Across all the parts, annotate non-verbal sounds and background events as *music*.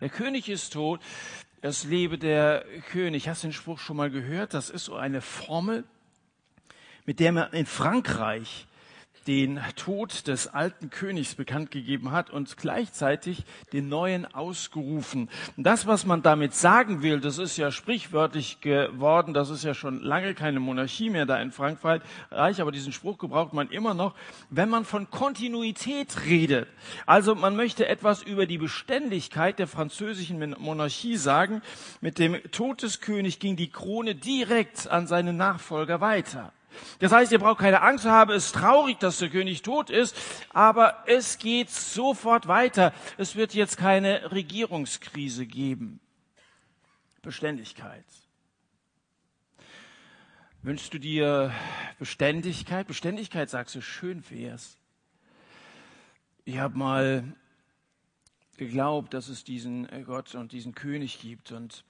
Der König ist tot, es lebe der König. Hast du den Spruch schon mal gehört? Das ist so eine Formel, mit der man in Frankreich den Tod des alten Königs bekannt gegeben hat und gleichzeitig den neuen ausgerufen. Das, was man damit sagen will, das ist ja sprichwörtlich geworden, das ist ja schon lange keine Monarchie mehr da in Frankreich, aber diesen Spruch gebraucht man immer noch, wenn man von Kontinuität redet. Also man möchte etwas über die Beständigkeit der französischen Monarchie sagen. Mit dem Tod des Königs ging die Krone direkt an seine Nachfolger weiter. Das heißt, ihr braucht keine Angst zu haben, es ist traurig, dass der König tot ist, aber es geht sofort weiter. Es wird jetzt keine Regierungskrise geben. Beständigkeit. Wünschst du dir Beständigkeit? Beständigkeit, sagst du, schön wär's. Ich habe mal geglaubt, dass es diesen Gott und diesen König gibt und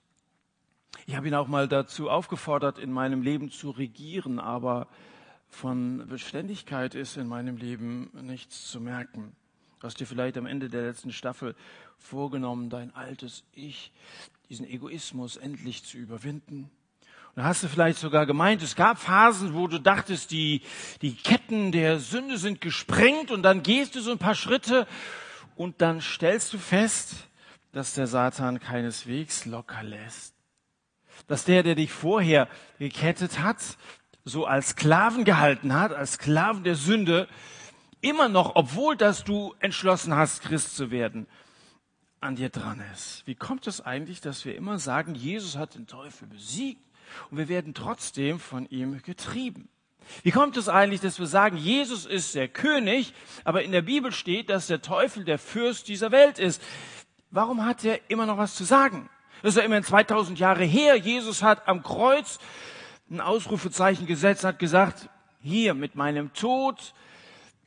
ich habe ihn auch mal dazu aufgefordert, in meinem Leben zu regieren, aber von Beständigkeit ist in meinem Leben nichts zu merken. Du hast dir vielleicht am Ende der letzten Staffel vorgenommen, dein altes Ich, diesen Egoismus endlich zu überwinden. Und hast du vielleicht sogar gemeint, es gab Phasen, wo du dachtest, die, die Ketten der Sünde sind gesprengt und dann gehst du so ein paar Schritte und dann stellst du fest, dass der Satan keineswegs locker lässt dass der, der dich vorher gekettet hat, so als Sklaven gehalten hat, als Sklaven der Sünde, immer noch, obwohl dass du entschlossen hast, Christ zu werden, an dir dran ist. Wie kommt es eigentlich, dass wir immer sagen, Jesus hat den Teufel besiegt und wir werden trotzdem von ihm getrieben? Wie kommt es eigentlich, dass wir sagen, Jesus ist der König, aber in der Bibel steht, dass der Teufel der Fürst dieser Welt ist? Warum hat er immer noch was zu sagen? Das ist ja immerhin 2000 Jahre her. Jesus hat am Kreuz ein Ausrufezeichen gesetzt, hat gesagt, hier mit meinem Tod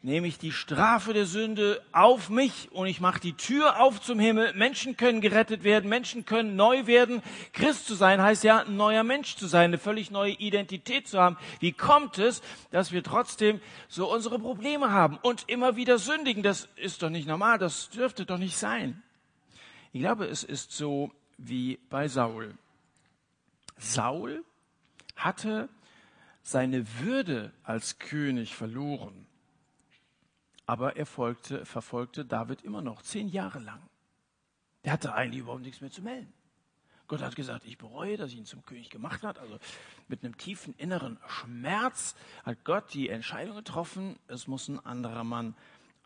nehme ich die Strafe der Sünde auf mich und ich mache die Tür auf zum Himmel. Menschen können gerettet werden, Menschen können neu werden. Christ zu sein heißt ja, ein neuer Mensch zu sein, eine völlig neue Identität zu haben. Wie kommt es, dass wir trotzdem so unsere Probleme haben und immer wieder sündigen? Das ist doch nicht normal, das dürfte doch nicht sein. Ich glaube, es ist so, wie bei Saul. Saul hatte seine Würde als König verloren, aber er folgte, verfolgte David immer noch zehn Jahre lang. Er hatte eigentlich überhaupt nichts mehr zu melden. Gott hat gesagt, ich bereue, dass ich ihn zum König gemacht hat. Also mit einem tiefen inneren Schmerz hat Gott die Entscheidung getroffen, es muss ein anderer Mann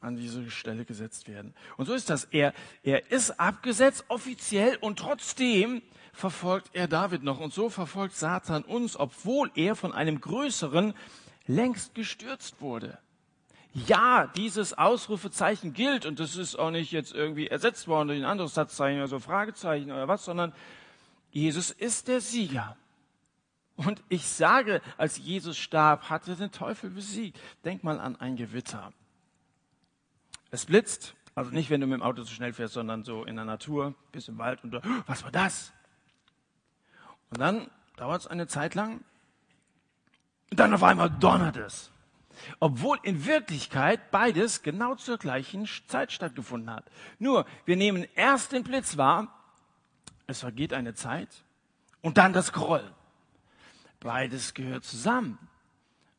an diese Stelle gesetzt werden. Und so ist das. Er, er ist abgesetzt offiziell und trotzdem verfolgt er David noch. Und so verfolgt Satan uns, obwohl er von einem größeren längst gestürzt wurde. Ja, dieses Ausrufezeichen gilt und das ist auch nicht jetzt irgendwie ersetzt worden durch ein anderes Satzzeichen oder so Fragezeichen oder was, sondern Jesus ist der Sieger. Und ich sage, als Jesus starb, hatte den Teufel besiegt. Denk mal an ein Gewitter. Es blitzt, also nicht, wenn du mit dem Auto zu schnell fährst, sondern so in der Natur, bis im Wald und du, was war das? Und dann dauert es eine Zeit lang und dann auf einmal donnert es. Obwohl in Wirklichkeit beides genau zur gleichen Zeit stattgefunden hat. Nur, wir nehmen erst den Blitz wahr, es vergeht eine Zeit und dann das Groll. Beides gehört zusammen.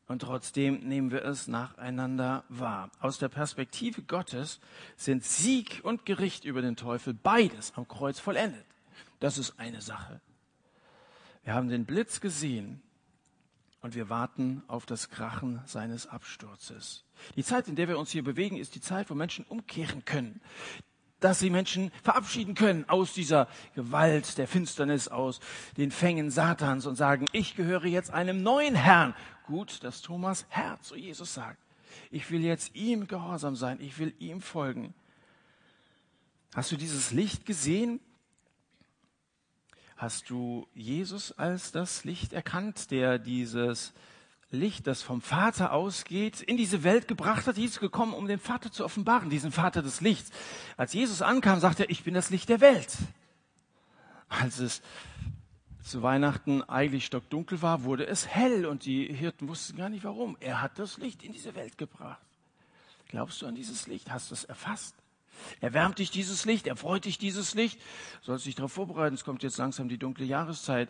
Und trotzdem nehmen wir es nacheinander wahr. Aus der Perspektive Gottes sind Sieg und Gericht über den Teufel beides am Kreuz vollendet. Das ist eine Sache. Wir haben den Blitz gesehen und wir warten auf das Krachen seines Absturzes. Die Zeit, in der wir uns hier bewegen, ist die Zeit, wo Menschen umkehren können dass sie Menschen verabschieden können aus dieser Gewalt der Finsternis, aus den Fängen Satans und sagen, ich gehöre jetzt einem neuen Herrn. Gut, dass Thomas Herr zu Jesus sagt. Ich will jetzt ihm gehorsam sein, ich will ihm folgen. Hast du dieses Licht gesehen? Hast du Jesus als das Licht erkannt, der dieses Licht, das vom Vater ausgeht, in diese Welt gebracht hat. Jesus gekommen, um den Vater zu offenbaren, diesen Vater des Lichts. Als Jesus ankam, sagte er, ich bin das Licht der Welt. Als es zu Weihnachten eigentlich stockdunkel war, wurde es hell und die Hirten wussten gar nicht warum. Er hat das Licht in diese Welt gebracht. Glaubst du an dieses Licht? Hast du es erfasst? Erwärmt dich dieses Licht, erfreut dich dieses Licht, sollst dich darauf vorbereiten, es kommt jetzt langsam die dunkle Jahreszeit.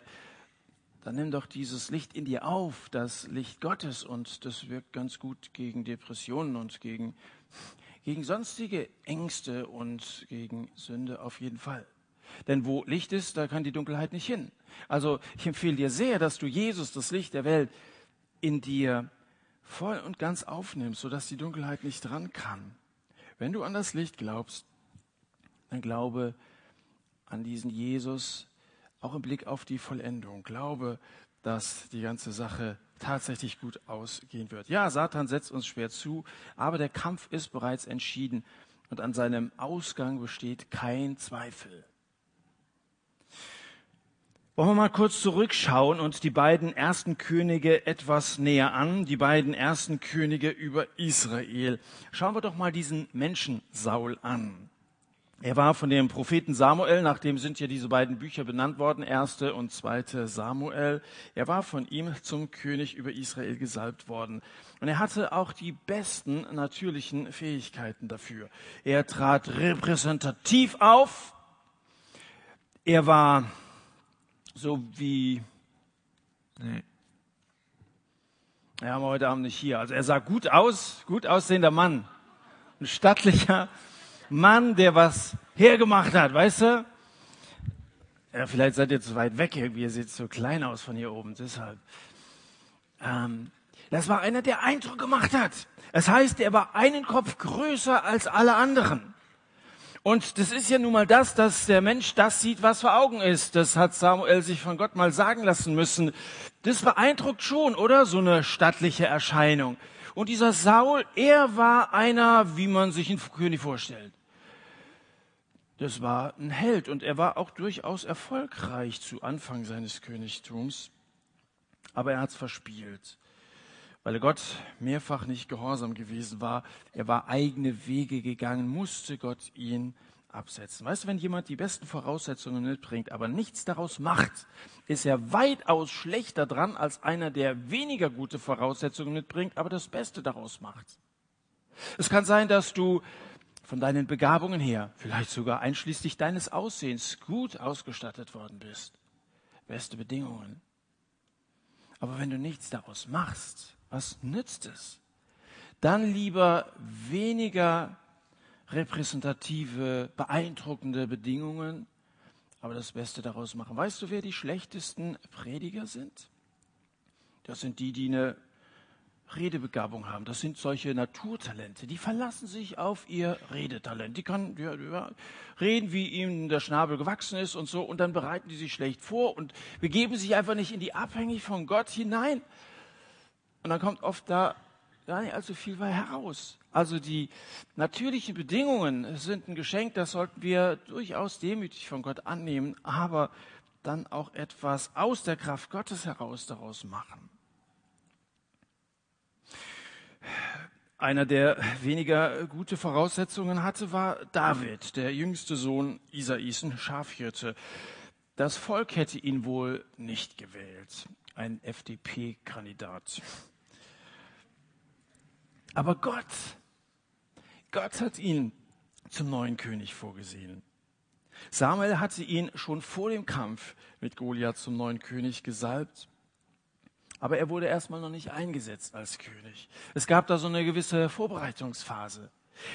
Dann nimm doch dieses Licht in dir auf, das Licht Gottes, und das wirkt ganz gut gegen Depressionen und gegen, gegen sonstige Ängste und gegen Sünde auf jeden Fall. Denn wo Licht ist, da kann die Dunkelheit nicht hin. Also ich empfehle dir sehr, dass du Jesus, das Licht der Welt, in dir voll und ganz aufnimmst, sodass die Dunkelheit nicht dran kann. Wenn du an das Licht glaubst, dann glaube an diesen Jesus, auch im Blick auf die Vollendung. Glaube, dass die ganze Sache tatsächlich gut ausgehen wird. Ja, Satan setzt uns schwer zu, aber der Kampf ist bereits entschieden und an seinem Ausgang besteht kein Zweifel. Wollen wir mal kurz zurückschauen und die beiden ersten Könige etwas näher an, die beiden ersten Könige über Israel. Schauen wir doch mal diesen Menschen Saul an. Er war von dem Propheten Samuel, nach dem sind ja diese beiden Bücher benannt worden, erste und zweite Samuel. Er war von ihm zum König über Israel gesalbt worden. Und er hatte auch die besten natürlichen Fähigkeiten dafür. Er trat repräsentativ auf. Er war so wie, nee. Ja, haben wir heute Abend nicht hier. Also er sah gut aus, gut aussehender Mann. Ein stattlicher Mann, der was hergemacht hat, weißt du? Ja, vielleicht seid ihr zu weit weg irgendwie, ihr seht so klein aus von hier oben, deshalb. Ähm, das war einer, der Eindruck gemacht hat. Das heißt, er war einen Kopf größer als alle anderen. Und das ist ja nun mal das, dass der Mensch das sieht, was vor Augen ist. Das hat Samuel sich von Gott mal sagen lassen müssen. Das beeindruckt schon, oder? So eine stattliche Erscheinung. Und dieser Saul, er war einer, wie man sich einen König vorstellt. Das war ein Held und er war auch durchaus erfolgreich zu Anfang seines Königtums. Aber er hat es verspielt weil Gott mehrfach nicht gehorsam gewesen war. Er war eigene Wege gegangen, musste Gott ihn absetzen. Weißt du, wenn jemand die besten Voraussetzungen mitbringt, aber nichts daraus macht, ist er weitaus schlechter dran als einer, der weniger gute Voraussetzungen mitbringt, aber das Beste daraus macht. Es kann sein, dass du von deinen Begabungen her, vielleicht sogar einschließlich deines Aussehens, gut ausgestattet worden bist. Beste Bedingungen. Aber wenn du nichts daraus machst, was nützt es? Dann lieber weniger repräsentative, beeindruckende Bedingungen, aber das Beste daraus machen. Weißt du, wer die schlechtesten Prediger sind? Das sind die, die eine Redebegabung haben. Das sind solche Naturtalente. Die verlassen sich auf ihr Redetalent. Die können ja, reden, wie ihnen der Schnabel gewachsen ist und so, und dann bereiten die sich schlecht vor und begeben sich einfach nicht in die Abhängigkeit von Gott hinein. Und dann kommt oft da gar nicht allzu viel heraus. Also die natürlichen Bedingungen sind ein Geschenk, das sollten wir durchaus demütig von Gott annehmen, aber dann auch etwas aus der Kraft Gottes heraus daraus machen. Einer, der weniger gute Voraussetzungen hatte, war David, der jüngste Sohn Isais, ein Schafhirte. Das Volk hätte ihn wohl nicht gewählt, ein FDP-Kandidat. Aber Gott, Gott hat ihn zum neuen König vorgesehen. Samuel hatte ihn schon vor dem Kampf mit Goliath zum neuen König gesalbt. Aber er wurde erstmal noch nicht eingesetzt als König. Es gab da so eine gewisse Vorbereitungsphase.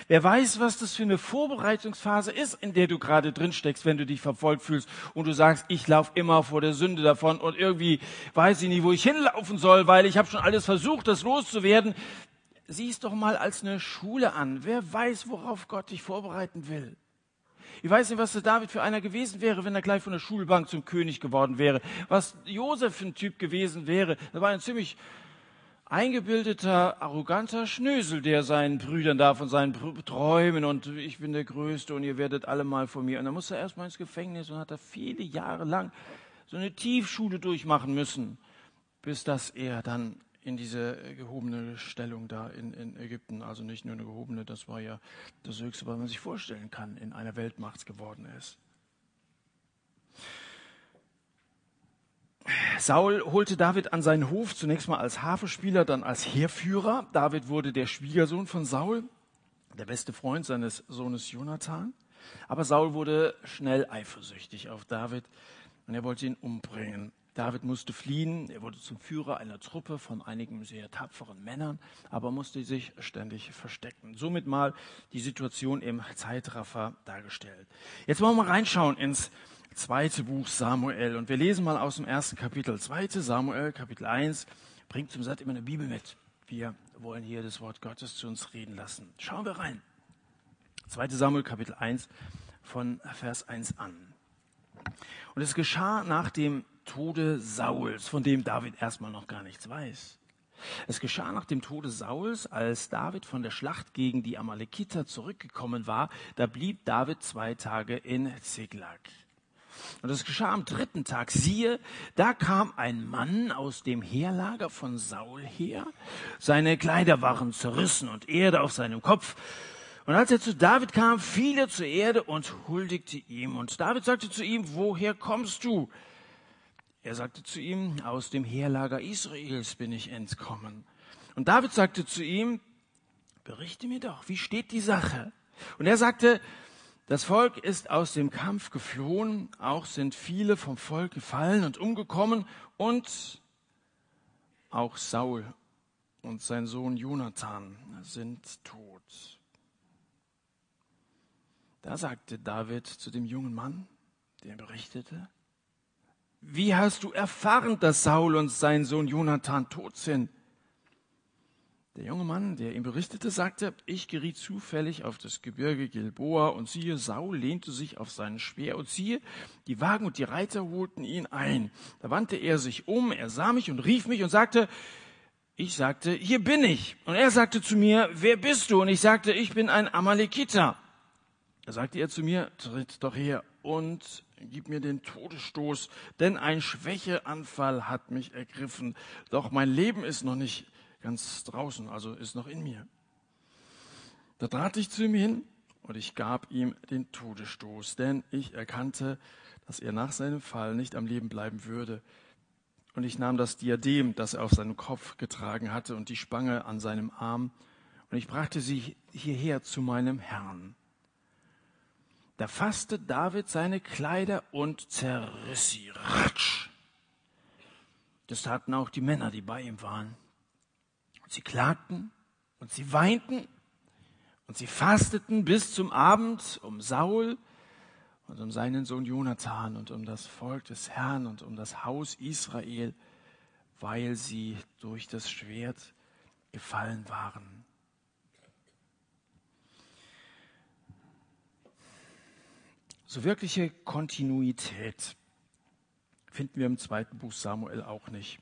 Wer weiß, was das für eine Vorbereitungsphase ist, in der du gerade drin steckst, wenn du dich verfolgt fühlst und du sagst, ich laufe immer vor der Sünde davon und irgendwie weiß ich nicht, wo ich hinlaufen soll, weil ich habe schon alles versucht, das loszuwerden sieh es doch mal als eine Schule an. Wer weiß, worauf Gott dich vorbereiten will. Ich weiß nicht, was der David für einer gewesen wäre, wenn er gleich von der Schulbank zum König geworden wäre. Was Josef ein Typ gewesen wäre. Er war ein ziemlich eingebildeter, arroganter Schnösel, der seinen Brüdern da von seinen Träumen und ich bin der Größte und ihr werdet alle mal von mir. Und dann musste er erstmal ins Gefängnis und hat da viele Jahre lang so eine Tiefschule durchmachen müssen, bis dass er dann in diese gehobene Stellung da in, in Ägypten, also nicht nur eine gehobene, das war ja das Höchste, was man sich vorstellen kann, in einer Weltmacht geworden ist. Saul holte David an seinen Hof, zunächst mal als Hafenspieler, dann als Heerführer. David wurde der Schwiegersohn von Saul. der beste Freund seines Sohnes Jonathan. Aber Saul wurde schnell eifersüchtig auf David und er wollte ihn umbringen. David musste fliehen, er wurde zum Führer einer Truppe von einigen sehr tapferen Männern, aber musste sich ständig verstecken. Somit mal die Situation im Zeitraffer dargestellt. Jetzt wollen wir mal reinschauen ins zweite Buch Samuel und wir lesen mal aus dem ersten Kapitel. Zweite Samuel, Kapitel 1, bringt zum Satz immer eine Bibel mit. Wir wollen hier das Wort Gottes zu uns reden lassen. Schauen wir rein. 2. Samuel Kapitel 1 von Vers 1 an. Und es geschah nach dem Tode Sauls, von dem David erstmal noch gar nichts weiß. Es geschah nach dem Tode Sauls, als David von der Schlacht gegen die Amalekiter zurückgekommen war, da blieb David zwei Tage in Ziklag. Und es geschah am dritten Tag. Siehe, da kam ein Mann aus dem Heerlager von Saul her. Seine Kleider waren zerrissen und Erde auf seinem Kopf. Und als er zu David kam, fiel er zur Erde und huldigte ihm. Und David sagte zu ihm, woher kommst du? Er sagte zu ihm, aus dem Heerlager Israels bin ich entkommen. Und David sagte zu ihm, berichte mir doch, wie steht die Sache? Und er sagte, das Volk ist aus dem Kampf geflohen, auch sind viele vom Volk gefallen und umgekommen und auch Saul und sein Sohn Jonathan sind tot. Da sagte David zu dem jungen Mann, der berichtete, wie hast du erfahren, dass Saul und sein Sohn Jonathan tot sind? Der junge Mann, der ihm berichtete, sagte, ich geriet zufällig auf das Gebirge Gilboa und siehe, Saul lehnte sich auf seinen Speer und siehe, die Wagen und die Reiter holten ihn ein. Da wandte er sich um, er sah mich und rief mich und sagte, ich sagte, hier bin ich. Und er sagte zu mir, wer bist du? Und ich sagte, ich bin ein Amalekiter. Da sagte er zu mir, tritt doch her und gib mir den Todesstoß, denn ein Schwächeanfall hat mich ergriffen. Doch mein Leben ist noch nicht ganz draußen, also ist noch in mir. Da trat ich zu ihm hin und ich gab ihm den Todesstoß, denn ich erkannte, dass er nach seinem Fall nicht am Leben bleiben würde. Und ich nahm das Diadem, das er auf seinem Kopf getragen hatte, und die Spange an seinem Arm, und ich brachte sie hierher zu meinem Herrn. Da fasste David seine Kleider und zerriss sie. Ratsch! Das taten auch die Männer, die bei ihm waren. Sie klagten und sie weinten und sie fasteten bis zum Abend um Saul und um seinen Sohn Jonathan und um das Volk des Herrn und um das Haus Israel, weil sie durch das Schwert gefallen waren. So wirkliche Kontinuität finden wir im zweiten Buch Samuel auch nicht.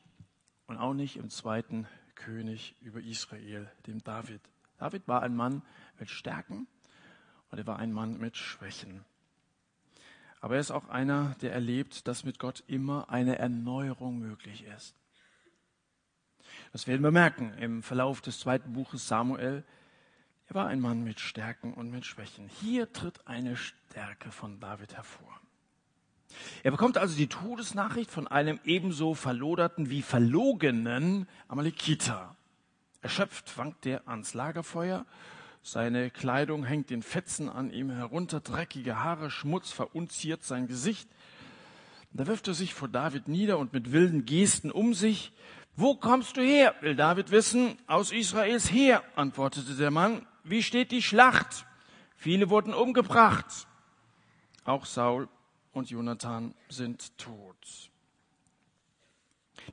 Und auch nicht im zweiten König über Israel, dem David. David war ein Mann mit Stärken und er war ein Mann mit Schwächen. Aber er ist auch einer, der erlebt, dass mit Gott immer eine Erneuerung möglich ist. Das werden wir merken im Verlauf des zweiten Buches Samuel. Er war ein Mann mit Stärken und mit Schwächen. Hier tritt eine Stärke von David hervor. Er bekommt also die Todesnachricht von einem ebenso verloderten wie verlogenen Amalekiter. Erschöpft wankt er ans Lagerfeuer. Seine Kleidung hängt in Fetzen an ihm herunter, dreckige Haare, Schmutz verunziert sein Gesicht. Da wirft er sich vor David nieder und mit wilden Gesten um sich. Wo kommst du her? will David wissen. Aus Israels Heer, antwortete der Mann. Wie steht die Schlacht? Viele wurden umgebracht. Auch Saul und Jonathan sind tot.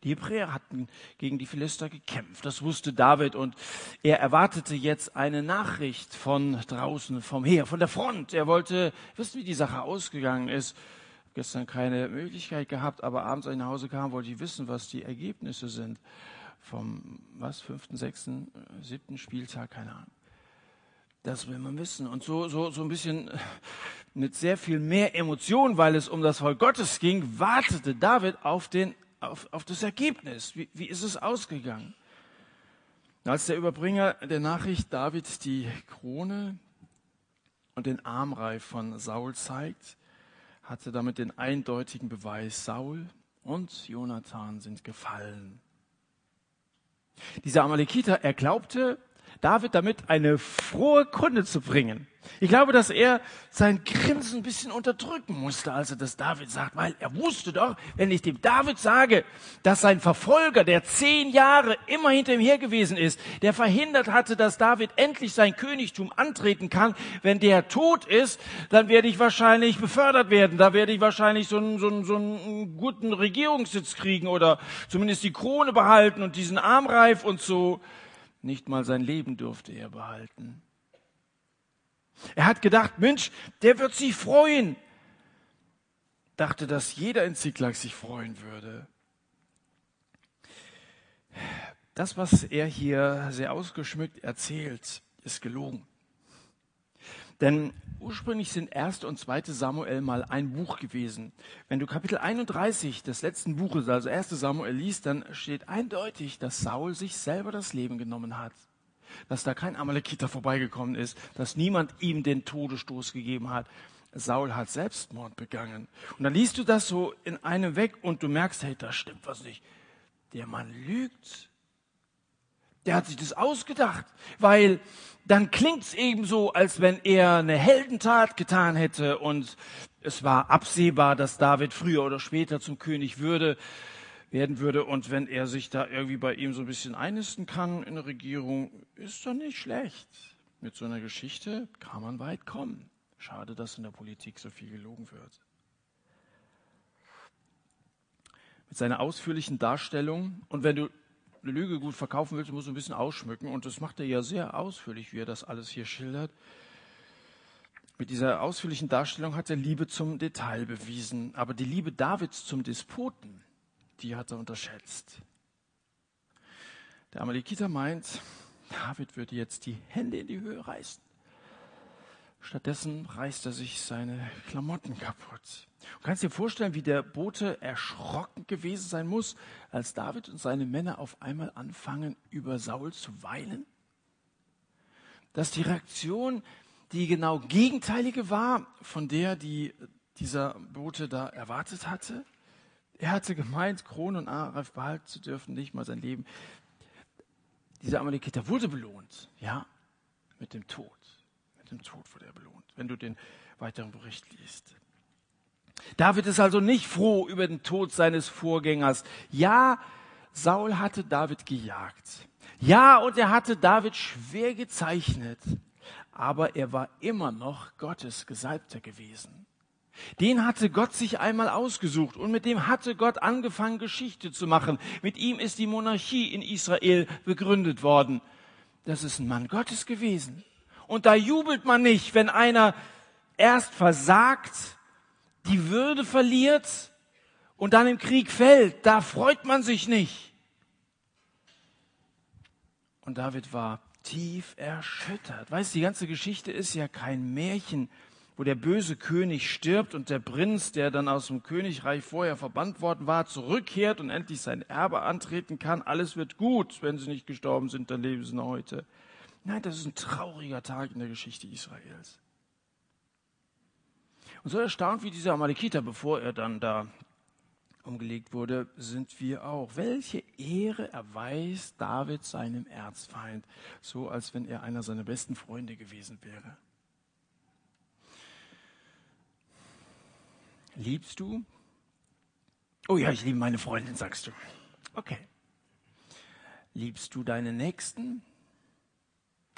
Die Hebräer hatten gegen die Philister gekämpft, das wusste David und er erwartete jetzt eine Nachricht von draußen, vom Heer, von der Front. Er wollte wissen, wie die Sache ausgegangen ist. Gestern keine Möglichkeit gehabt, aber abends, als ich nach Hause kam, wollte ich wissen, was die Ergebnisse sind vom, was, fünften, sechsten, siebten Spieltag, keine Ahnung. Das will man wissen. Und so, so, so ein bisschen mit sehr viel mehr Emotion, weil es um das Volk Gottes ging, wartete David auf, den, auf, auf das Ergebnis. Wie, wie ist es ausgegangen? Als der Überbringer der Nachricht David die Krone und den Armreif von Saul zeigt, hatte damit den eindeutigen Beweis, Saul und Jonathan sind gefallen. Dieser Amalekiter, er glaubte, David damit eine frohe Kunde zu bringen. Ich glaube, dass er sein Grinsen ein bisschen unterdrücken musste, als er das David sagt, weil er wusste doch, wenn ich dem David sage, dass sein Verfolger, der zehn Jahre immer hinter ihm her gewesen ist, der verhindert hatte, dass David endlich sein Königtum antreten kann, wenn der tot ist, dann werde ich wahrscheinlich befördert werden, da werde ich wahrscheinlich so einen, so einen, so einen guten Regierungssitz kriegen oder zumindest die Krone behalten und diesen Armreif und so. Nicht mal sein Leben durfte er behalten. Er hat gedacht, Mensch, der wird sich freuen. Dachte, dass jeder in Ziklag sich freuen würde. Das, was er hier sehr ausgeschmückt erzählt, ist gelogen. Denn ursprünglich sind 1. und 2. Samuel mal ein Buch gewesen. Wenn du Kapitel 31 des letzten Buches, also 1. Samuel liest, dann steht eindeutig, dass Saul sich selber das Leben genommen hat dass da kein Amalekiter vorbeigekommen ist, dass niemand ihm den Todesstoß gegeben hat. Saul hat Selbstmord begangen. Und dann liest du das so in einem weg und du merkst, hey, da stimmt was nicht. Der Mann lügt. Der hat sich das ausgedacht, weil dann klingt's eben so, als wenn er eine Heldentat getan hätte und es war absehbar, dass David früher oder später zum König würde werden würde. Und wenn er sich da irgendwie bei ihm so ein bisschen einnisten kann in der Regierung, ist doch nicht schlecht. Mit so einer Geschichte kann man weit kommen. Schade, dass in der Politik so viel gelogen wird. Mit seiner ausführlichen Darstellung und wenn du eine Lüge gut verkaufen willst, musst du ein bisschen ausschmücken und das macht er ja sehr ausführlich, wie er das alles hier schildert. Mit dieser ausführlichen Darstellung hat er Liebe zum Detail bewiesen, aber die Liebe Davids zum Despoten, die hat er unterschätzt. Der Amalekiter meint, David würde jetzt die Hände in die Höhe reißen. Stattdessen reißt er sich seine Klamotten kaputt. Du kannst dir vorstellen, wie der Bote erschrocken gewesen sein muss, als David und seine Männer auf einmal anfangen, über Saul zu weinen? Dass die Reaktion die genau gegenteilige war von der, die dieser Bote da erwartet hatte? Er hatte gemeint, Kron und Aref behalten zu dürfen, nicht mal sein Leben. Dieser Amalekiter wurde belohnt, ja, mit dem Tod. Mit dem Tod wurde er belohnt, wenn du den weiteren Bericht liest. David ist also nicht froh über den Tod seines Vorgängers. Ja, Saul hatte David gejagt. Ja, und er hatte David schwer gezeichnet. Aber er war immer noch Gottes Gesalbter gewesen. Den hatte Gott sich einmal ausgesucht und mit dem hatte Gott angefangen, Geschichte zu machen. Mit ihm ist die Monarchie in Israel begründet worden. Das ist ein Mann Gottes gewesen. Und da jubelt man nicht, wenn einer erst versagt, die Würde verliert und dann im Krieg fällt. Da freut man sich nicht. Und David war tief erschüttert. Weißt, die ganze Geschichte ist ja kein Märchen wo der böse König stirbt und der Prinz, der dann aus dem Königreich vorher verbannt worden war, zurückkehrt und endlich sein Erbe antreten kann. Alles wird gut. Wenn sie nicht gestorben sind, dann leben sie noch heute. Nein, das ist ein trauriger Tag in der Geschichte Israels. Und so erstaunt wie dieser Amalekiter, bevor er dann da umgelegt wurde, sind wir auch. Welche Ehre erweist David seinem Erzfeind, so als wenn er einer seiner besten Freunde gewesen wäre. Liebst du? Oh ja, ich liebe meine Freundin, sagst du. Okay. Liebst du deine Nächsten?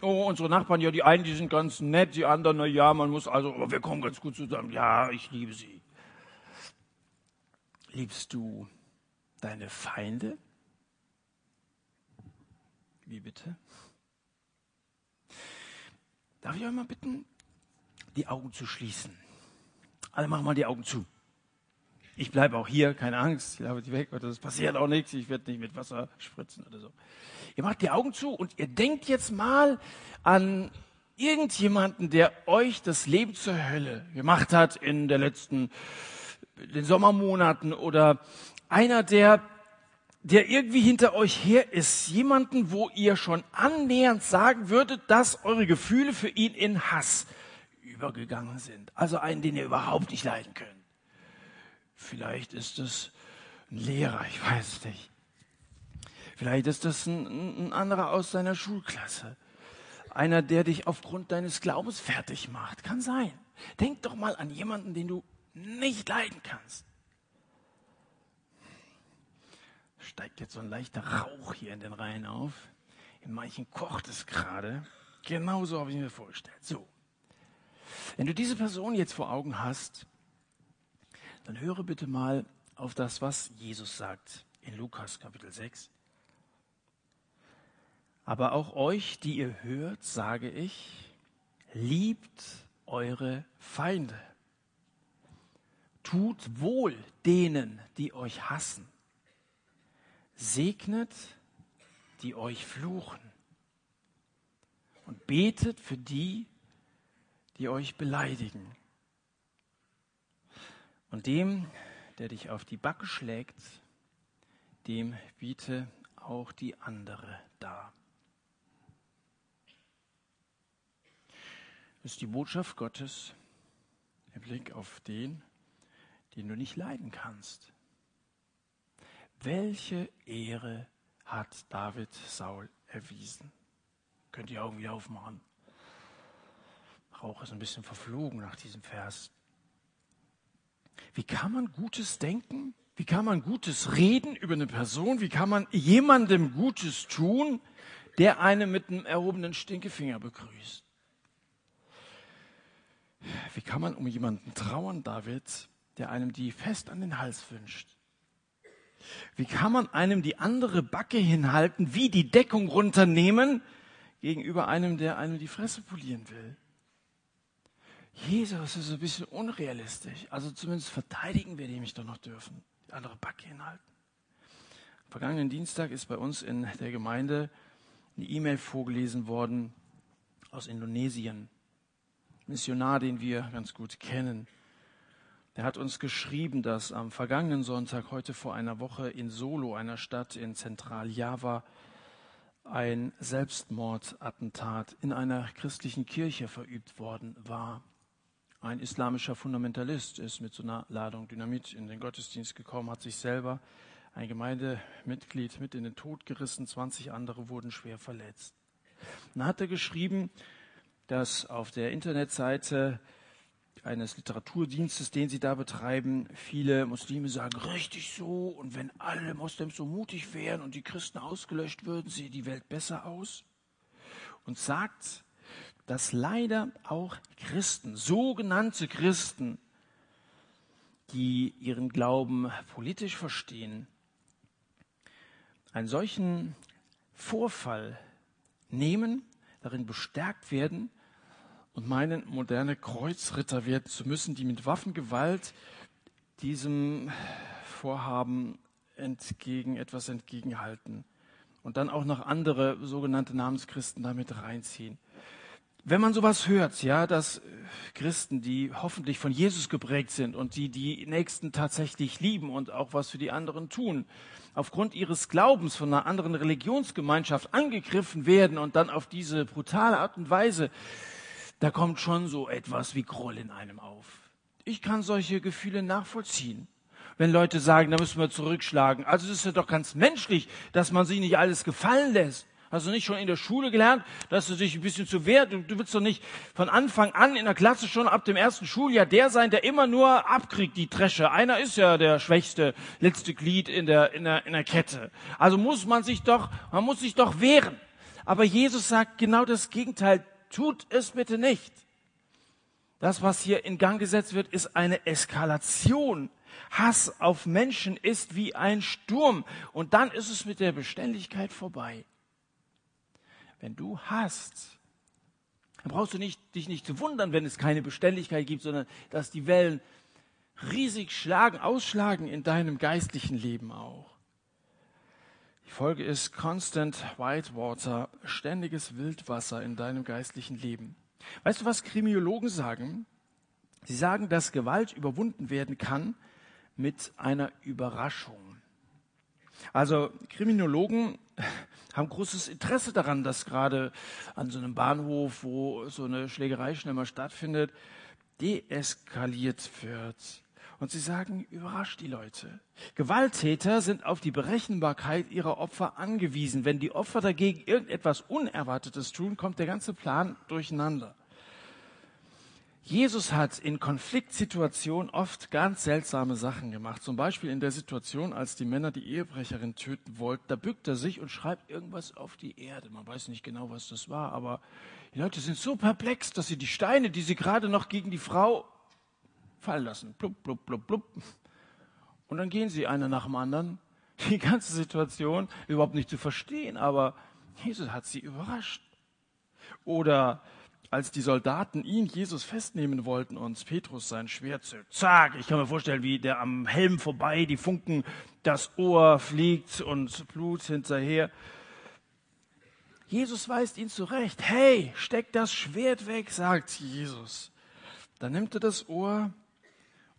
Oh, unsere Nachbarn, ja, die einen, die sind ganz nett, die anderen, na ja, man muss also, aber wir kommen ganz gut zusammen. Ja, ich liebe sie. Liebst du deine Feinde? Wie bitte? Darf ich euch mal bitten, die Augen zu schließen? Alle machen mal die Augen zu. Ich bleibe auch hier, keine Angst, ich laufe die weg, das passiert auch nichts, ich werde nicht mit Wasser spritzen oder so. Ihr macht die Augen zu und ihr denkt jetzt mal an irgendjemanden, der euch das Leben zur Hölle gemacht hat in der letzten, den Sommermonaten oder einer, der, der irgendwie hinter euch her ist, jemanden, wo ihr schon annähernd sagen würdet, dass eure Gefühle für ihn in Hass übergegangen sind. Also einen, den ihr überhaupt nicht leiden könnt. Vielleicht ist es ein Lehrer, ich weiß es nicht. Vielleicht ist das ein, ein anderer aus seiner Schulklasse. einer, der dich aufgrund deines Glaubens fertig macht. Kann sein. Denk doch mal an jemanden, den du nicht leiden kannst. Steigt jetzt so ein leichter Rauch hier in den Reihen auf. In manchen kocht es gerade. Genauso habe ich mir vorgestellt. So. Wenn du diese Person jetzt vor Augen hast, dann höre bitte mal auf das, was Jesus sagt in Lukas Kapitel 6. Aber auch euch, die ihr hört, sage ich, liebt eure Feinde. Tut wohl denen, die euch hassen. Segnet, die euch fluchen. Und betet für die, die euch beleidigen. Und dem, der dich auf die Backe schlägt, dem biete auch die andere dar. Das ist die Botschaft Gottes im Blick auf den, den du nicht leiden kannst. Welche Ehre hat David Saul erwiesen? Könnt ihr Augen wieder aufmachen. Rauch ist ein bisschen verflogen nach diesem Vers. Wie kann man Gutes denken? Wie kann man Gutes reden über eine Person? Wie kann man jemandem Gutes tun, der einen mit einem erhobenen Stinkefinger begrüßt? Wie kann man um jemanden trauern, David, der einem die fest an den Hals wünscht? Wie kann man einem die andere Backe hinhalten, wie die Deckung runternehmen, gegenüber einem, der einem die Fresse polieren will? Jesus ist ein bisschen unrealistisch. Also zumindest verteidigen wir die mich doch noch dürfen. Die andere Backe hinhalten. Vergangenen Dienstag ist bei uns in der Gemeinde eine E-Mail vorgelesen worden aus Indonesien. Missionar, den wir ganz gut kennen. Der hat uns geschrieben, dass am vergangenen Sonntag, heute vor einer Woche, in Solo, einer Stadt in Zentraljava, ein Selbstmordattentat in einer christlichen Kirche verübt worden war. Ein islamischer Fundamentalist ist mit so einer Ladung Dynamit in den Gottesdienst gekommen, hat sich selber ein Gemeindemitglied mit in den Tod gerissen, 20 andere wurden schwer verletzt. Dann hat er geschrieben, dass auf der Internetseite eines Literaturdienstes, den sie da betreiben, viele Muslime sagen, richtig so, und wenn alle Moslems so mutig wären und die Christen ausgelöscht würden, sähe die Welt besser aus. Und sagt, dass leider auch Christen, sogenannte Christen, die ihren Glauben politisch verstehen, einen solchen Vorfall nehmen, darin bestärkt werden und meinen, moderne Kreuzritter werden zu müssen, die mit Waffengewalt diesem Vorhaben entgegen, etwas entgegenhalten und dann auch noch andere sogenannte Namenschristen damit reinziehen wenn man sowas hört, ja, dass Christen, die hoffentlich von Jesus geprägt sind und die die Nächsten tatsächlich lieben und auch was für die anderen tun, aufgrund ihres Glaubens von einer anderen Religionsgemeinschaft angegriffen werden und dann auf diese brutale Art und Weise, da kommt schon so etwas wie Groll in einem auf. Ich kann solche Gefühle nachvollziehen. Wenn Leute sagen, da müssen wir zurückschlagen. Also es ist ja doch ganz menschlich, dass man sich nicht alles gefallen lässt. Hast du nicht schon in der Schule gelernt, dass du dich ein bisschen zu wehren? Du, du willst doch nicht von Anfang an in der Klasse schon ab dem ersten Schuljahr der sein, der immer nur abkriegt, die Tresche. Einer ist ja der schwächste, letzte Glied in der, in der, in der Kette. Also muss man sich doch, man muss sich doch wehren. Aber Jesus sagt genau das Gegenteil. Tut es bitte nicht. Das, was hier in Gang gesetzt wird, ist eine Eskalation. Hass auf Menschen ist wie ein Sturm. Und dann ist es mit der Beständigkeit vorbei. Wenn du hast, dann brauchst du nicht, dich nicht zu wundern, wenn es keine Beständigkeit gibt, sondern dass die Wellen riesig schlagen, ausschlagen in deinem geistlichen Leben auch. Die Folge ist Constant Whitewater, ständiges Wildwasser in deinem geistlichen Leben. Weißt du, was Kriminologen sagen? Sie sagen, dass Gewalt überwunden werden kann mit einer Überraschung. Also Kriminologen haben großes Interesse daran, dass gerade an so einem Bahnhof, wo so eine Schlägerei schnell mal stattfindet, deeskaliert wird. Und sie sagen, überrascht die Leute. Gewalttäter sind auf die Berechenbarkeit ihrer Opfer angewiesen. Wenn die Opfer dagegen irgendetwas Unerwartetes tun, kommt der ganze Plan durcheinander. Jesus hat in Konfliktsituationen oft ganz seltsame Sachen gemacht. Zum Beispiel in der Situation, als die Männer die Ehebrecherin töten wollten. Da bückt er sich und schreibt irgendwas auf die Erde. Man weiß nicht genau, was das war, aber die Leute sind so perplex, dass sie die Steine, die sie gerade noch gegen die Frau fallen lassen. Blub, blub, blub, blub. Und dann gehen sie einer nach dem anderen. Die ganze Situation überhaupt nicht zu verstehen, aber Jesus hat sie überrascht. Oder als die Soldaten ihn, Jesus, festnehmen wollten und Petrus sein Schwert zückt. Zack, ich kann mir vorstellen, wie der am Helm vorbei, die Funken, das Ohr fliegt und Blut hinterher. Jesus weist ihn zurecht. Hey, steck das Schwert weg, sagt Jesus. Dann nimmt er das Ohr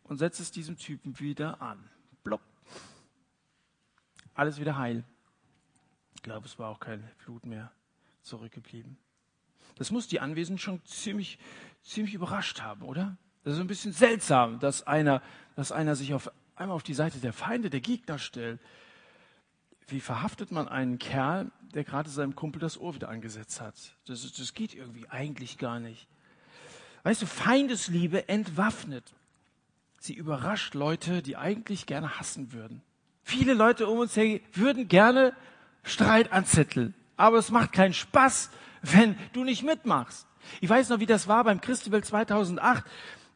und setzt es diesem Typen wieder an. Blopp. Alles wieder heil. Ich glaube, es war auch kein Blut mehr zurückgeblieben. Das muss die Anwesenden schon ziemlich, ziemlich überrascht haben, oder? Das ist ein bisschen seltsam, dass einer, dass einer sich auf einmal auf die Seite der Feinde, der Gegner stellt. Wie verhaftet man einen Kerl, der gerade seinem Kumpel das Ohr wieder angesetzt hat? Das, das geht irgendwie eigentlich gar nicht. Weißt du, Feindesliebe entwaffnet. Sie überrascht Leute, die eigentlich gerne hassen würden. Viele Leute um uns her würden gerne Streit anzetteln. Aber es macht keinen Spaß, wenn du nicht mitmachst. Ich weiß noch, wie das war beim Christabel 2008.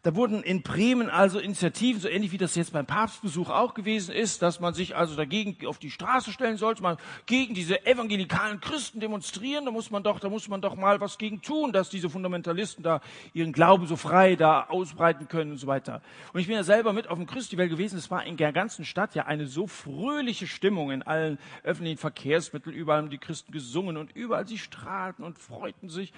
Da wurden in Bremen also Initiativen, so ähnlich wie das jetzt beim Papstbesuch auch gewesen ist, dass man sich also dagegen auf die Straße stellen sollte, man gegen diese evangelikalen Christen demonstrieren, da muss man doch, da muss man doch mal was gegen tun, dass diese Fundamentalisten da ihren Glauben so frei da ausbreiten können und so weiter. Und ich bin ja selber mit auf dem Christabel gewesen, es war in der ganzen Stadt ja eine so fröhliche Stimmung in allen öffentlichen Verkehrsmitteln, überall haben die Christen gesungen und überall sie strahlten und freuten sich.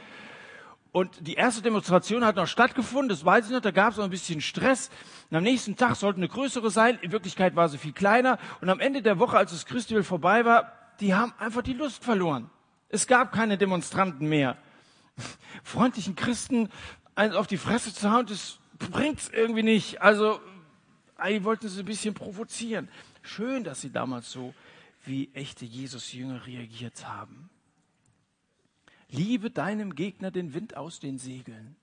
Und die erste Demonstration hat noch stattgefunden, das weiß ich noch, da gab es noch ein bisschen Stress. Und am nächsten Tag sollte eine größere sein, in Wirklichkeit war sie viel kleiner. Und am Ende der Woche, als das Christabel vorbei war, die haben einfach die Lust verloren. Es gab keine Demonstranten mehr. *laughs* Freundlichen Christen eins auf die Fresse zu hauen, das bringt's irgendwie nicht. Also, eigentlich wollten sie ein bisschen provozieren. Schön, dass sie damals so wie echte Jesus-Jünger reagiert haben. Liebe deinem Gegner den Wind aus den Segeln.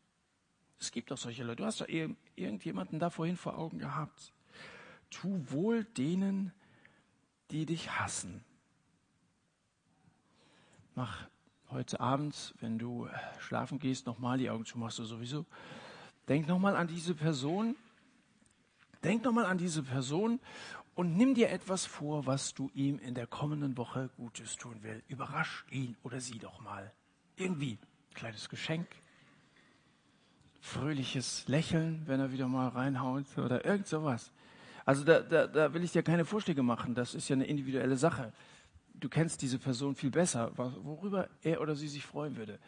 Es gibt doch solche Leute. Du hast doch irgendjemanden da vorhin vor Augen gehabt. Tu wohl denen, die dich hassen. Mach heute Abend, wenn du schlafen gehst, nochmal die Augen zu, machst du sowieso. Denk nochmal an diese Person. Denk nochmal an diese Person und nimm dir etwas vor, was du ihm in der kommenden Woche Gutes tun willst. Überrasch ihn oder sie doch mal irgendwie kleines Geschenk, fröhliches Lächeln, wenn er wieder mal reinhaut oder irgend sowas. Also da, da, da will ich dir keine Vorschläge machen, das ist ja eine individuelle Sache. Du kennst diese Person viel besser, worüber er oder sie sich freuen würde.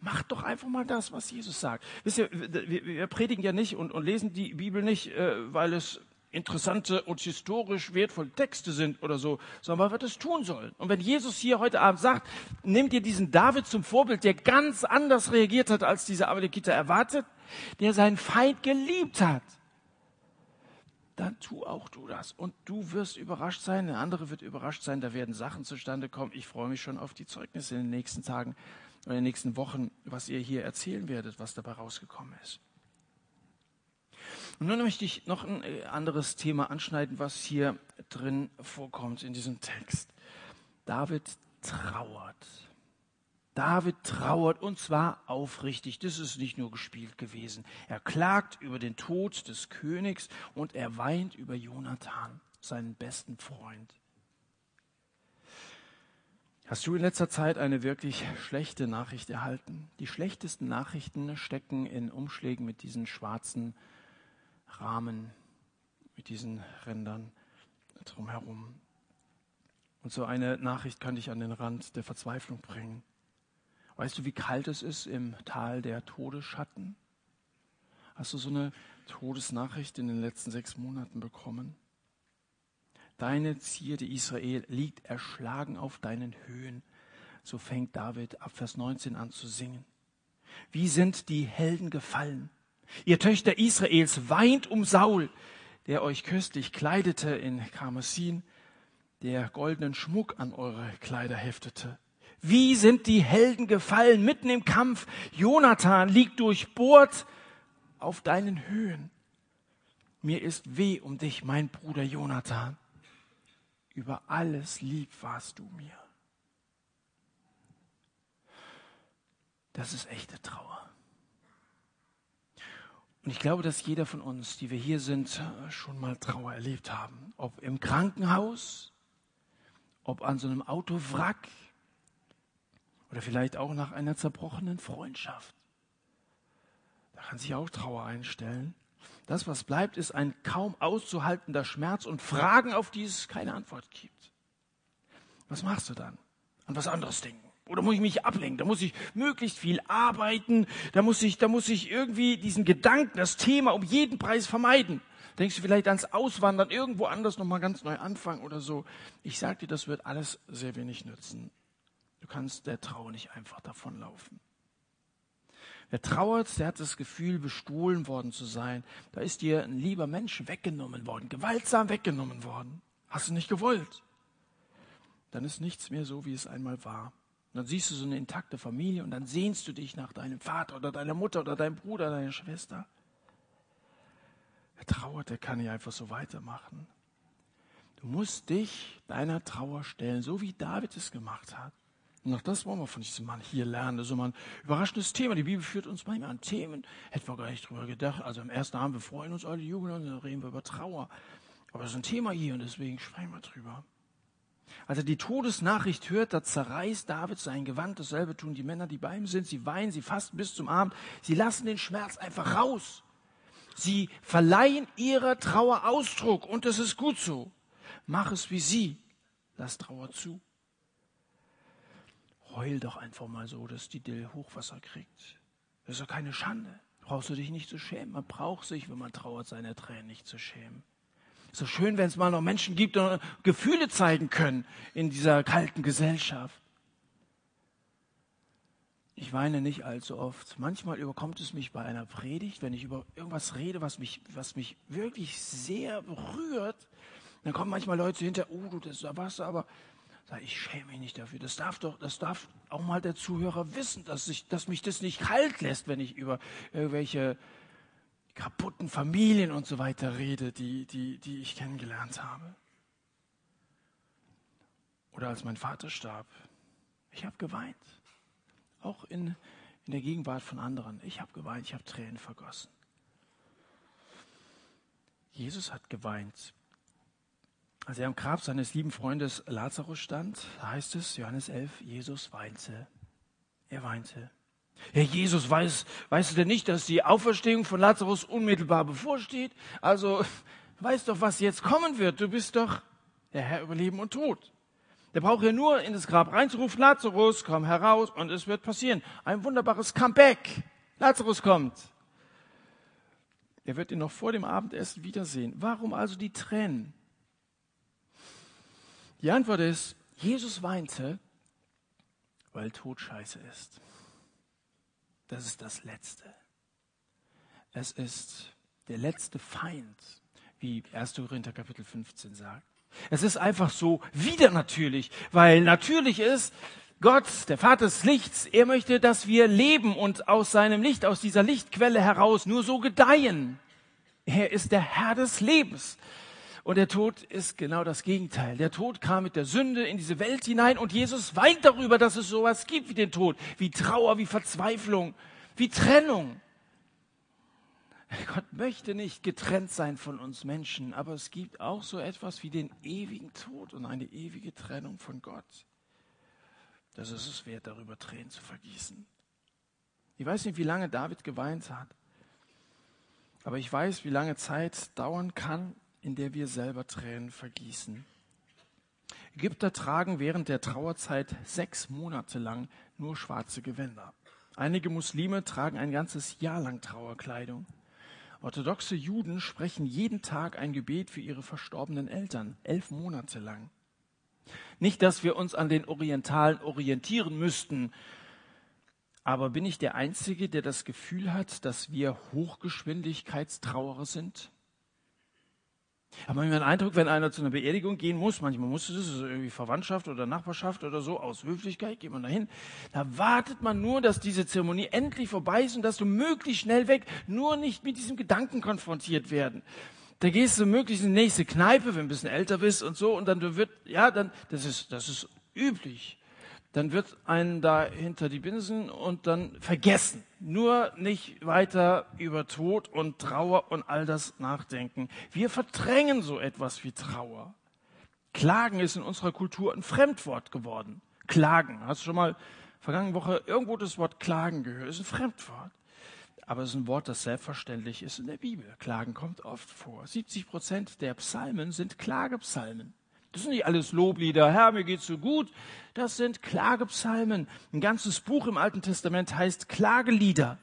Mach doch einfach mal das, was Jesus sagt. Wisst ihr, wir, wir predigen ja nicht und, und lesen die Bibel nicht, äh, weil es interessante und historisch wertvolle Texte sind oder so, sondern weil wir das tun sollen. Und wenn Jesus hier heute Abend sagt, nimm dir diesen David zum Vorbild, der ganz anders reagiert hat, als diese Amalekiter erwartet, der seinen Feind geliebt hat, dann tu auch du das. Und du wirst überrascht sein, der andere wird überrascht sein, da werden Sachen zustande kommen. Ich freue mich schon auf die Zeugnisse in den nächsten Tagen oder in den nächsten Wochen, was ihr hier erzählen werdet, was dabei rausgekommen ist. Und nun möchte ich noch ein äh, anderes Thema anschneiden, was hier drin vorkommt in diesem Text. David trauert. David trauert und zwar aufrichtig. Das ist nicht nur gespielt gewesen. Er klagt über den Tod des Königs und er weint über Jonathan, seinen besten Freund. Hast du in letzter Zeit eine wirklich schlechte Nachricht erhalten? Die schlechtesten Nachrichten stecken in Umschlägen mit diesen schwarzen Rahmen mit diesen Rändern drumherum. Und so eine Nachricht kann dich an den Rand der Verzweiflung bringen. Weißt du, wie kalt es ist im Tal der Todesschatten? Hast du so eine Todesnachricht in den letzten sechs Monaten bekommen? Deine Zierde Israel liegt erschlagen auf deinen Höhen. So fängt David ab Vers 19 an zu singen. Wie sind die Helden gefallen? Ihr Töchter Israels weint um Saul, der euch köstlich kleidete in Karmesin, der goldenen Schmuck an eure Kleider heftete. Wie sind die Helden gefallen mitten im Kampf? Jonathan liegt durchbohrt auf deinen Höhen. Mir ist weh um dich, mein Bruder Jonathan. Über alles lieb warst du mir. Das ist echte Trauer. Und ich glaube, dass jeder von uns, die wir hier sind, schon mal Trauer erlebt haben. Ob im Krankenhaus, ob an so einem Autowrack oder vielleicht auch nach einer zerbrochenen Freundschaft. Da kann sich auch Trauer einstellen. Das, was bleibt, ist ein kaum auszuhaltender Schmerz und Fragen, auf die es keine Antwort gibt. Was machst du dann? An was anderes denken? Oder muss ich mich ablenken? Da muss ich möglichst viel arbeiten. Da muss ich, da muss ich irgendwie diesen Gedanken, das Thema um jeden Preis vermeiden. Denkst du vielleicht ans Auswandern, irgendwo anders nochmal ganz neu anfangen oder so? Ich sag dir, das wird alles sehr wenig nützen. Du kannst der Trauer nicht einfach davonlaufen. Wer trauert, der hat das Gefühl, bestohlen worden zu sein. Da ist dir ein lieber Mensch weggenommen worden, gewaltsam weggenommen worden. Hast du nicht gewollt. Dann ist nichts mehr so, wie es einmal war. Und dann siehst du so eine intakte Familie und dann sehnst du dich nach deinem Vater oder deiner Mutter oder deinem Bruder, deiner Schwester. Wer trauert, der kann nicht einfach so weitermachen. Du musst dich deiner Trauer stellen, so wie David es gemacht hat. Und auch das wollen wir von diesem Mann hier lernen. Das ist immer ein überraschendes Thema. Die Bibel führt uns manchmal an Themen, hätten wir gar nicht drüber gedacht. Also im ersten haben wir freuen uns alle Jugend und dann reden wir über Trauer. Aber es ist ein Thema hier und deswegen sprechen wir drüber. Als er die Todesnachricht hört, da zerreißt David sein Gewand. Dasselbe tun die Männer, die bei ihm sind. Sie weinen, sie fasten bis zum Abend. Sie lassen den Schmerz einfach raus. Sie verleihen ihrer Trauer Ausdruck und das ist gut so. Mach es wie sie. Lass Trauer zu. Heul doch einfach mal so, dass die Dill Hochwasser kriegt. Das ist doch keine Schande. Brauchst du dich nicht zu schämen. Man braucht sich, wenn man trauert, seine Tränen nicht zu schämen. So schön, wenn es mal noch Menschen gibt, die Gefühle zeigen können in dieser kalten Gesellschaft. Ich weine nicht allzu oft. Manchmal überkommt es mich bei einer Predigt, wenn ich über irgendwas rede, was mich, was mich wirklich sehr berührt. Dann kommen manchmal Leute hinter, oh, du, das warst du aber. Sag, ich schäme mich nicht dafür. Das darf doch, das darf auch mal der Zuhörer wissen, dass, ich, dass mich das nicht kalt lässt, wenn ich über irgendwelche kaputten Familien und so weiter rede, die, die, die ich kennengelernt habe. Oder als mein Vater starb. Ich habe geweint. Auch in, in der Gegenwart von anderen. Ich habe geweint, ich habe Tränen vergossen. Jesus hat geweint. Als er am Grab seines lieben Freundes Lazarus stand, heißt es, Johannes 11, Jesus weinte. Er weinte. Herr Jesus, weiß, weißt du denn nicht, dass die Auferstehung von Lazarus unmittelbar bevorsteht? Also, *laughs* weißt doch, was jetzt kommen wird. Du bist doch der Herr über Leben und Tod. Der braucht ja nur in das Grab reinzurufen, Lazarus, komm heraus und es wird passieren. Ein wunderbares Comeback. Lazarus kommt. Er wird ihn noch vor dem Abendessen wiedersehen. Warum also die Tränen? Die Antwort ist, Jesus weinte, weil Tod scheiße ist. Das ist das Letzte. Es ist der letzte Feind, wie 1. Korinther Kapitel 15 sagt. Es ist einfach so wieder natürlich, weil natürlich ist, Gott, der Vater des Lichts, er möchte, dass wir leben und aus seinem Licht, aus dieser Lichtquelle heraus nur so gedeihen. Er ist der Herr des Lebens. Und der Tod ist genau das Gegenteil. Der Tod kam mit der Sünde in diese Welt hinein und Jesus weint darüber, dass es sowas gibt wie den Tod, wie Trauer, wie Verzweiflung, wie Trennung. Gott möchte nicht getrennt sein von uns Menschen, aber es gibt auch so etwas wie den ewigen Tod und eine ewige Trennung von Gott. Das ist es wert, darüber Tränen zu vergießen. Ich weiß nicht, wie lange David geweint hat, aber ich weiß, wie lange Zeit dauern kann, in der wir selber Tränen vergießen. Ägypter tragen während der Trauerzeit sechs Monate lang nur schwarze Gewänder. Einige Muslime tragen ein ganzes Jahr lang Trauerkleidung. Orthodoxe Juden sprechen jeden Tag ein Gebet für ihre verstorbenen Eltern, elf Monate lang. Nicht, dass wir uns an den Orientalen orientieren müssten, aber bin ich der Einzige, der das Gefühl hat, dass wir Hochgeschwindigkeitstrauer sind? Aber manchmal den Eindruck, wenn einer zu einer Beerdigung gehen muss, manchmal muss das, ist irgendwie Verwandtschaft oder Nachbarschaft oder so, aus Höflichkeit geht man dahin. Da wartet man nur, dass diese Zeremonie endlich vorbei ist und dass du möglichst schnell weg, nur nicht mit diesem Gedanken konfrontiert werden. Da gehst du möglichst in die nächste Kneipe, wenn du ein bisschen älter bist und so, und dann wird, ja, dann, das ist, das ist üblich dann wird einen da hinter die Binsen und dann vergessen. Nur nicht weiter über Tod und Trauer und all das nachdenken. Wir verdrängen so etwas wie Trauer. Klagen ist in unserer Kultur ein Fremdwort geworden. Klagen. Hast du schon mal vergangene Woche irgendwo das Wort Klagen gehört? Ist ein Fremdwort. Aber es ist ein Wort, das selbstverständlich ist in der Bibel. Klagen kommt oft vor. 70 Prozent der Psalmen sind Klagepsalmen. Das sind nicht alles Loblieder, Herr, mir geht's so gut. Das sind Klagepsalmen. Ein ganzes Buch im Alten Testament heißt Klagelieder.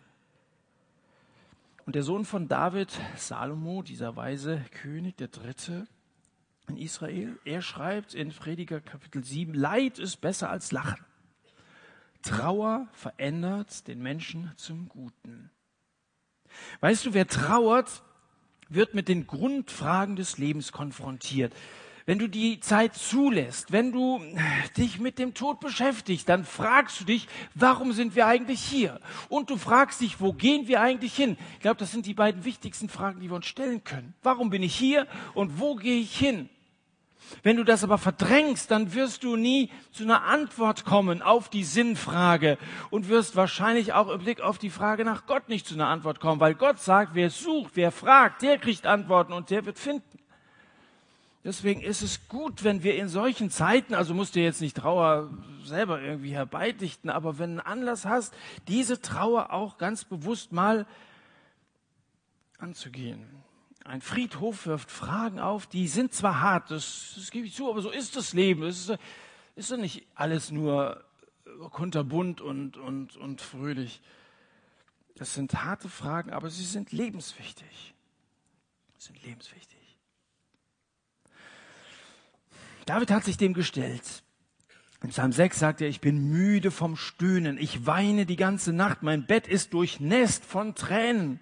Und der Sohn von David, Salomo, dieser weise König, der Dritte in Israel, er schreibt in Prediger Kapitel 7, Leid ist besser als Lachen. Trauer verändert den Menschen zum Guten. Weißt du, wer trauert, wird mit den Grundfragen des Lebens konfrontiert wenn du die Zeit zulässt, wenn du dich mit dem Tod beschäftigst, dann fragst du dich, warum sind wir eigentlich hier? Und du fragst dich, wo gehen wir eigentlich hin? Ich glaube, das sind die beiden wichtigsten Fragen, die wir uns stellen können. Warum bin ich hier und wo gehe ich hin? Wenn du das aber verdrängst, dann wirst du nie zu einer Antwort kommen auf die Sinnfrage und wirst wahrscheinlich auch im Blick auf die Frage nach Gott nicht zu einer Antwort kommen, weil Gott sagt, wer sucht, wer fragt, der kriegt Antworten und der wird finden. Deswegen ist es gut, wenn wir in solchen Zeiten, also musst du jetzt nicht Trauer selber irgendwie herbeidichten, aber wenn du einen Anlass hast, diese Trauer auch ganz bewusst mal anzugehen. Ein Friedhof wirft Fragen auf, die sind zwar hart, das, das gebe ich zu, aber so ist das Leben. Es ist, ist ja nicht alles nur kunterbunt und, und, und fröhlich. Das sind harte Fragen, aber sie sind lebenswichtig. Sie sind lebenswichtig. David hat sich dem gestellt. In Psalm 6 sagt er, ich bin müde vom Stöhnen, ich weine die ganze Nacht, mein Bett ist durchnässt von Tränen.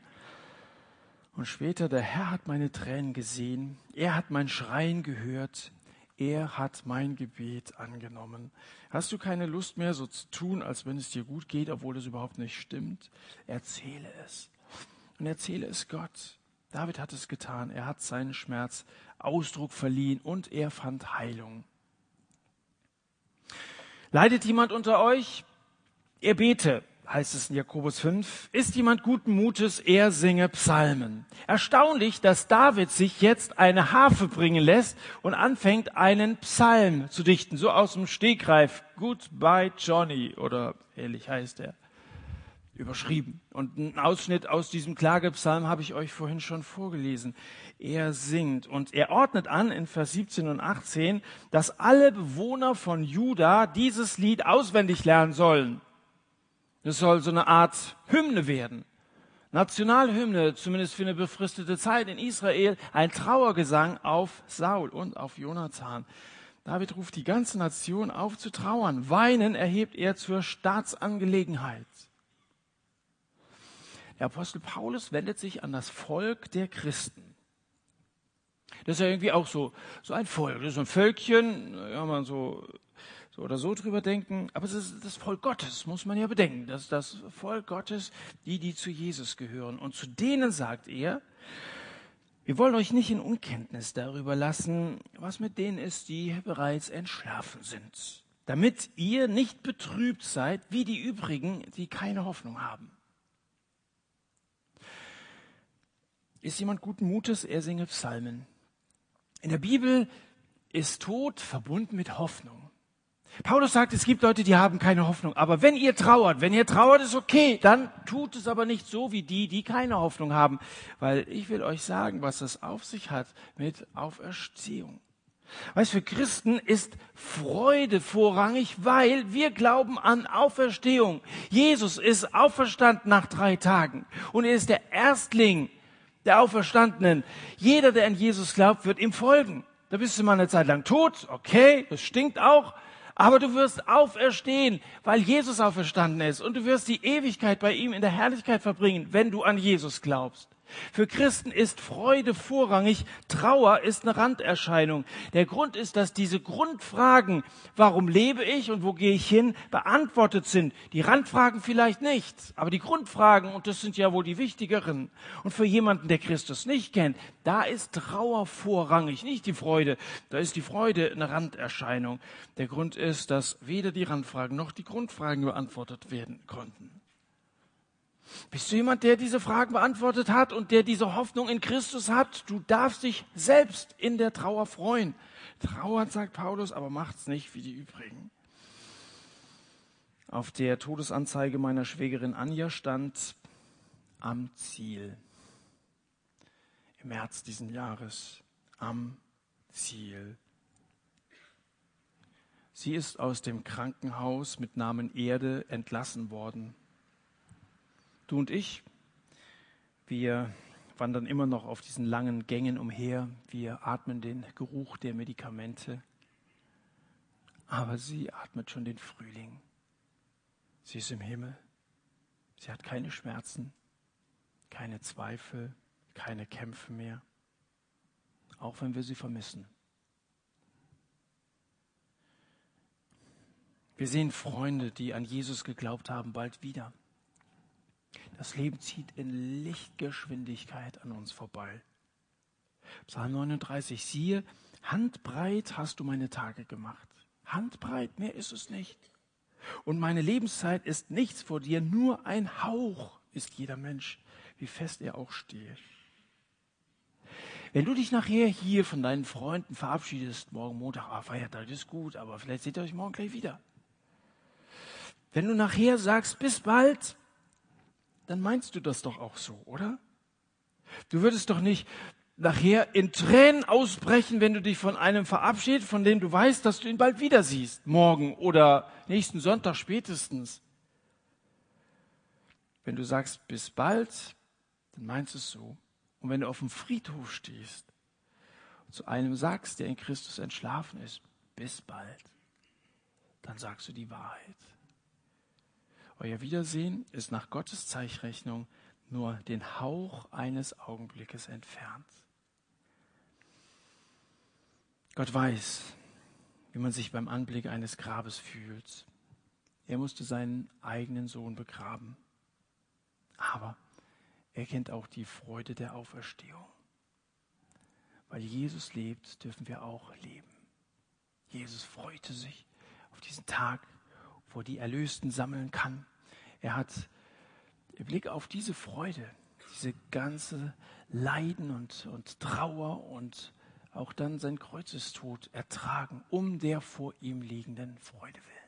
Und später, der Herr hat meine Tränen gesehen, er hat mein Schreien gehört, er hat mein Gebet angenommen. Hast du keine Lust mehr, so zu tun, als wenn es dir gut geht, obwohl es überhaupt nicht stimmt? Erzähle es. Und erzähle es Gott. David hat es getan. Er hat seinen Schmerz Ausdruck verliehen und er fand Heilung. Leidet jemand unter euch? Er bete, heißt es in Jakobus 5. Ist jemand guten Mutes? Er singe Psalmen. Erstaunlich, dass David sich jetzt eine Harfe bringen lässt und anfängt, einen Psalm zu dichten, so aus dem Stegreif. Goodbye Johnny oder ähnlich heißt er überschrieben. Und ein Ausschnitt aus diesem Klagepsalm habe ich euch vorhin schon vorgelesen. Er singt und er ordnet an in Vers 17 und 18, dass alle Bewohner von Juda dieses Lied auswendig lernen sollen. Es soll so eine Art Hymne werden. Nationalhymne, zumindest für eine befristete Zeit in Israel, ein Trauergesang auf Saul und auf Jonathan. David ruft die ganze Nation auf zu trauern. Weinen erhebt er zur Staatsangelegenheit. Der Apostel Paulus wendet sich an das Volk der Christen. Das ist ja irgendwie auch so, so ein Volk, das ist so ein Völkchen, ja, man so, so oder so drüber denken, aber es ist das Volk Gottes, muss man ja bedenken. Das ist das Volk Gottes, die, die zu Jesus gehören. Und zu denen sagt er, wir wollen euch nicht in Unkenntnis darüber lassen, was mit denen ist, die bereits entschlafen sind, damit ihr nicht betrübt seid wie die übrigen, die keine Hoffnung haben. Ist jemand guten Mutes? Er singe Psalmen. In der Bibel ist Tod verbunden mit Hoffnung. Paulus sagt, es gibt Leute, die haben keine Hoffnung. Aber wenn ihr trauert, wenn ihr trauert, ist okay. Dann tut es aber nicht so wie die, die keine Hoffnung haben. Weil ich will euch sagen, was das auf sich hat mit Auferstehung. Weißt, für Christen ist Freude vorrangig, weil wir glauben an Auferstehung. Jesus ist auferstanden nach drei Tagen und er ist der Erstling der Auferstandenen. Jeder, der an Jesus glaubt, wird ihm folgen. Da bist du mal eine Zeit lang tot, okay, das stinkt auch, aber du wirst auferstehen, weil Jesus auferstanden ist und du wirst die Ewigkeit bei ihm in der Herrlichkeit verbringen, wenn du an Jesus glaubst. Für Christen ist Freude vorrangig, Trauer ist eine Randerscheinung. Der Grund ist, dass diese Grundfragen, warum lebe ich und wo gehe ich hin, beantwortet sind. Die Randfragen vielleicht nicht, aber die Grundfragen, und das sind ja wohl die wichtigeren. Und für jemanden, der Christus nicht kennt, da ist Trauer vorrangig, nicht die Freude. Da ist die Freude eine Randerscheinung. Der Grund ist, dass weder die Randfragen noch die Grundfragen beantwortet werden konnten. Bist du jemand, der diese Fragen beantwortet hat und der diese Hoffnung in Christus hat? Du darfst dich selbst in der Trauer freuen. Trauert, sagt Paulus, aber macht's nicht wie die übrigen. Auf der Todesanzeige meiner Schwägerin Anja stand am Ziel. Im März diesen Jahres. Am Ziel. Sie ist aus dem Krankenhaus mit Namen Erde entlassen worden. Du und ich, wir wandern immer noch auf diesen langen Gängen umher. Wir atmen den Geruch der Medikamente. Aber sie atmet schon den Frühling. Sie ist im Himmel. Sie hat keine Schmerzen, keine Zweifel, keine Kämpfe mehr. Auch wenn wir sie vermissen. Wir sehen Freunde, die an Jesus geglaubt haben, bald wieder. Das Leben zieht in Lichtgeschwindigkeit an uns vorbei. Psalm 39, siehe, handbreit hast du meine Tage gemacht. Handbreit, mehr ist es nicht. Und meine Lebenszeit ist nichts vor dir, nur ein Hauch ist jeder Mensch, wie fest er auch stehe. Wenn du dich nachher hier von deinen Freunden verabschiedest, morgen Montag, ah, Feiertag ist gut, aber vielleicht seht ihr euch morgen gleich wieder. Wenn du nachher sagst, bis bald, dann meinst du das doch auch so, oder? Du würdest doch nicht nachher in Tränen ausbrechen, wenn du dich von einem verabschiedest, von dem du weißt, dass du ihn bald wieder siehst, morgen oder nächsten Sonntag spätestens. Wenn du sagst, bis bald, dann meinst du es so. Und wenn du auf dem Friedhof stehst und zu einem sagst, der in Christus entschlafen ist, bis bald, dann sagst du die Wahrheit. Euer Wiedersehen ist nach Gottes Zeichrechnung nur den Hauch eines Augenblickes entfernt. Gott weiß, wie man sich beim Anblick eines Grabes fühlt. Er musste seinen eigenen Sohn begraben. Aber er kennt auch die Freude der Auferstehung. Weil Jesus lebt, dürfen wir auch leben. Jesus freute sich auf diesen Tag, wo die Erlösten sammeln kann. Er hat im Blick auf diese Freude, diese ganze Leiden und, und Trauer und auch dann sein Kreuzestod ertragen, um der vor ihm liegenden Freude willen.